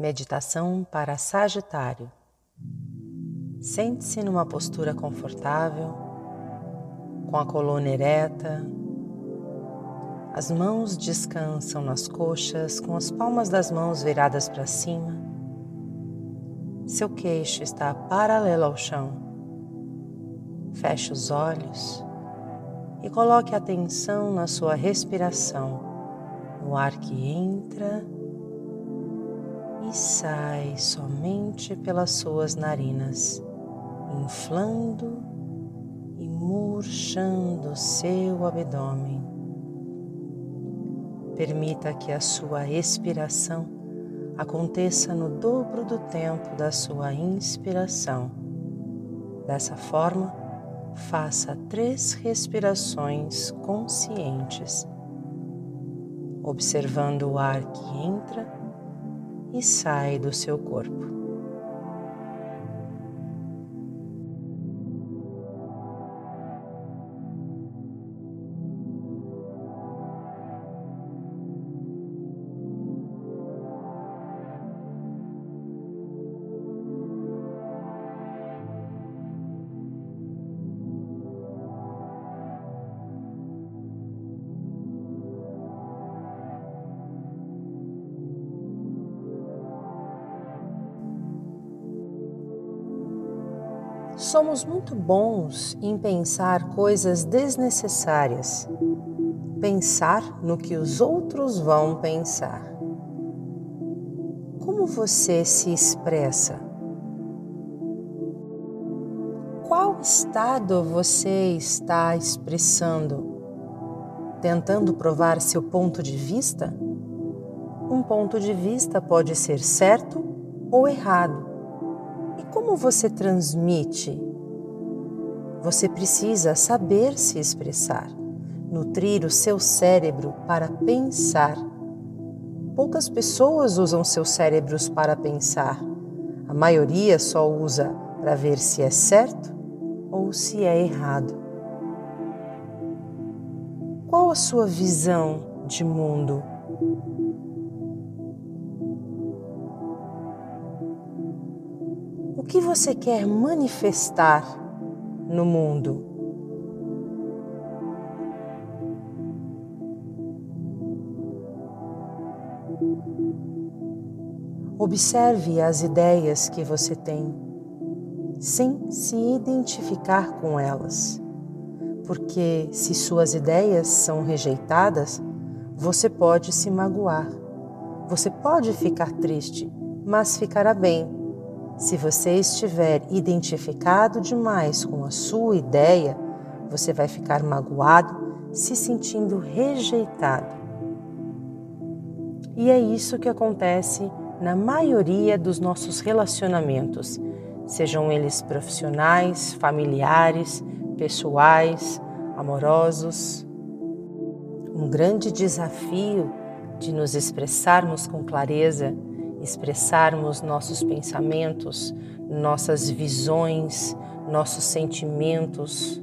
Meditação para Sagitário. Sente-se numa postura confortável, com a coluna ereta. As mãos descansam nas coxas, com as palmas das mãos viradas para cima. Seu queixo está paralelo ao chão. Feche os olhos e coloque atenção na sua respiração, no ar que entra e sai somente pelas suas narinas, inflando e murchando seu abdômen. Permita que a sua expiração aconteça no dobro do tempo da sua inspiração. Dessa forma, faça três respirações conscientes, observando o ar que entra e sai do seu corpo. Somos muito bons em pensar coisas desnecessárias, pensar no que os outros vão pensar. Como você se expressa? Qual estado você está expressando? Tentando provar seu ponto de vista? Um ponto de vista pode ser certo ou errado como você transmite? Você precisa saber se expressar, nutrir o seu cérebro para pensar. Poucas pessoas usam seus cérebros para pensar. A maioria só usa para ver se é certo ou se é errado. Qual a sua visão de mundo? Que você quer manifestar no mundo? Observe as ideias que você tem, sem se identificar com elas, porque se suas ideias são rejeitadas, você pode se magoar, você pode ficar triste, mas ficará bem se você estiver identificado demais com a sua ideia, você vai ficar magoado, se sentindo rejeitado. E é isso que acontece na maioria dos nossos relacionamentos, sejam eles profissionais, familiares, pessoais, amorosos. Um grande desafio de nos expressarmos com clareza expressarmos nossos pensamentos, nossas visões, nossos sentimentos.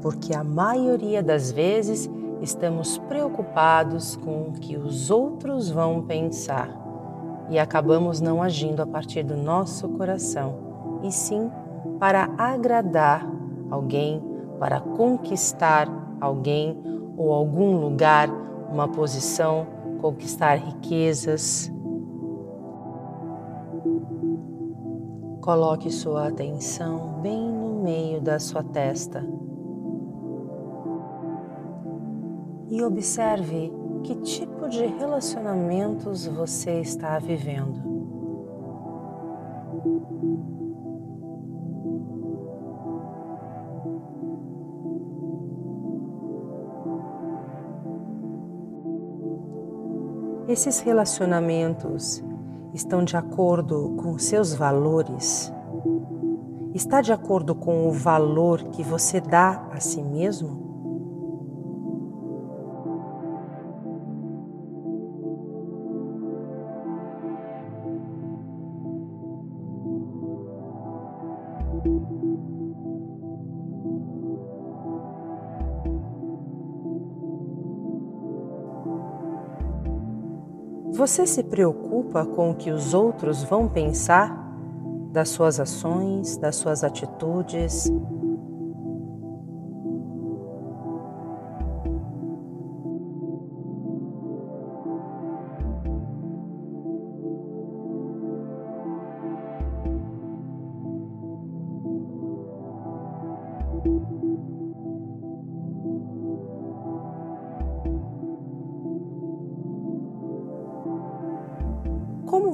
Porque a maioria das vezes estamos preocupados com o que os outros vão pensar e acabamos não agindo a partir do nosso coração, e sim para agradar alguém, para conquistar alguém ou algum lugar, uma posição conquistar riquezas. Coloque sua atenção bem no meio da sua testa e observe que tipo de relacionamentos você está vivendo. esses relacionamentos estão de acordo com seus valores? Está de acordo com o valor que você dá a si mesmo? Você se preocupa com o que os outros vão pensar das suas ações, das suas atitudes?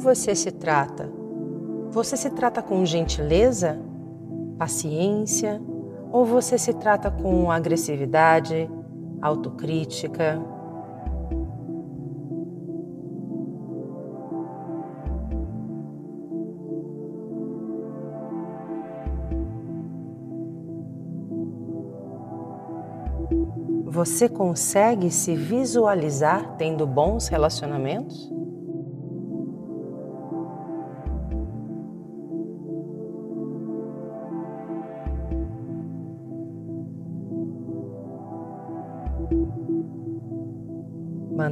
Você se trata? Você se trata com gentileza, paciência ou você se trata com agressividade, autocrítica? Você consegue se visualizar tendo bons relacionamentos?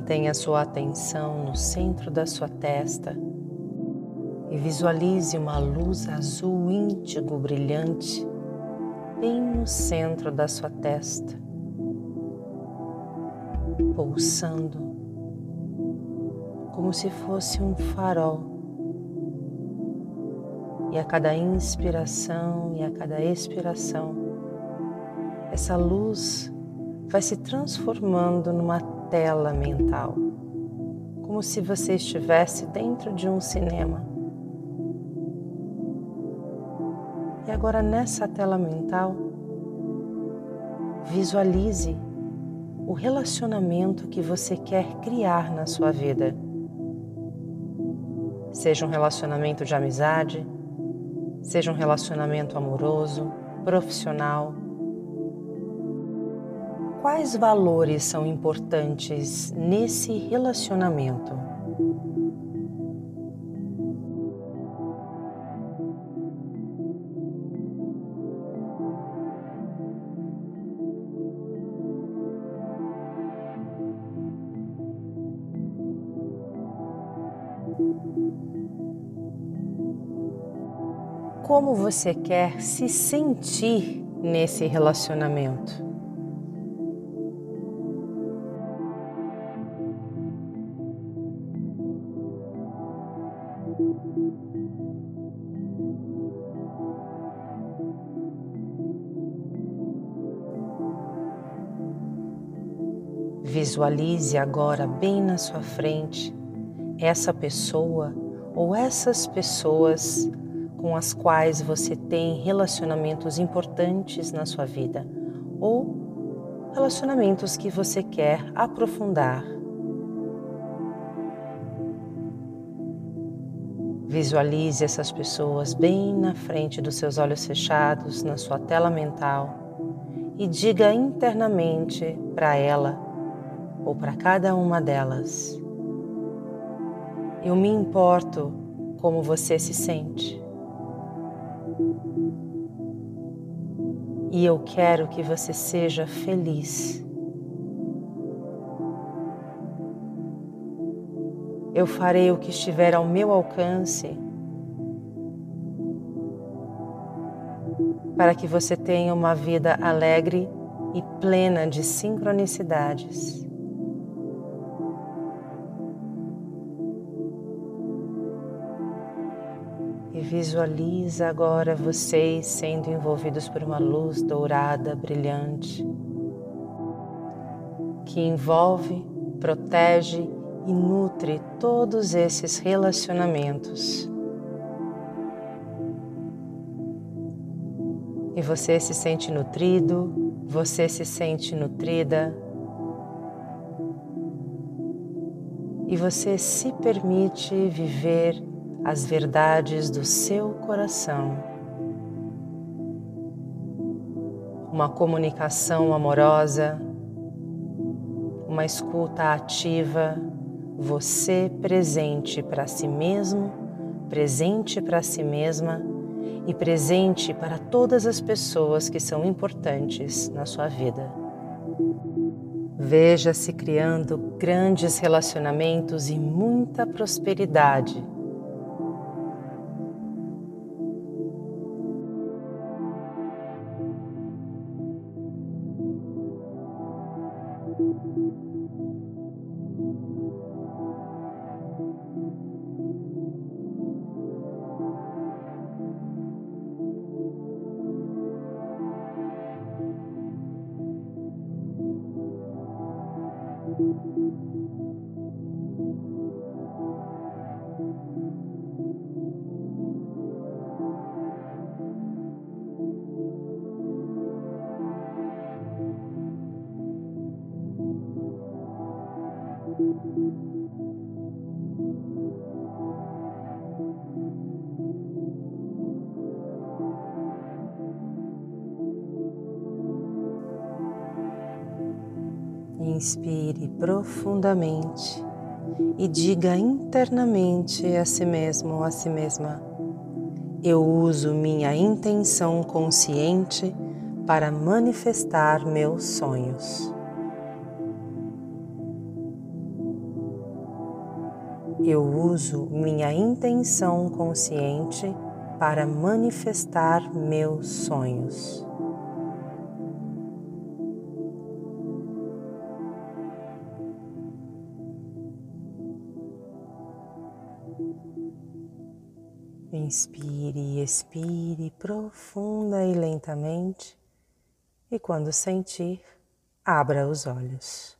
Mantenha sua atenção no centro da sua testa e visualize uma luz azul índigo brilhante bem no centro da sua testa, pulsando como se fosse um farol. E a cada inspiração e a cada expiração, essa luz vai se transformando numa tela mental, como se você estivesse dentro de um cinema. E agora nessa tela mental, visualize o relacionamento que você quer criar na sua vida. Seja um relacionamento de amizade, seja um relacionamento amoroso, profissional, Quais valores são importantes nesse relacionamento? Como você quer se sentir nesse relacionamento? Visualize agora bem na sua frente essa pessoa ou essas pessoas com as quais você tem relacionamentos importantes na sua vida ou relacionamentos que você quer aprofundar. Visualize essas pessoas bem na frente dos seus olhos fechados, na sua tela mental, e diga internamente para ela ou para cada uma delas: Eu me importo como você se sente. E eu quero que você seja feliz. Eu farei o que estiver ao meu alcance para que você tenha uma vida alegre e plena de sincronicidades. E visualiza agora vocês sendo envolvidos por uma luz dourada, brilhante, que envolve, protege e nutre todos esses relacionamentos. E você se sente nutrido, você se sente nutrida. E você se permite viver as verdades do seu coração. Uma comunicação amorosa, uma escuta ativa você presente para si mesmo, presente para si mesma e presente para todas as pessoas que são importantes na sua vida. Veja-se criando grandes relacionamentos e muita prosperidade. Inspire profundamente e diga internamente a si mesmo ou a si mesma: Eu uso minha intenção consciente para manifestar meus sonhos. Eu uso minha intenção consciente para manifestar meus sonhos. Inspire e expire profunda e lentamente, e quando sentir, abra os olhos.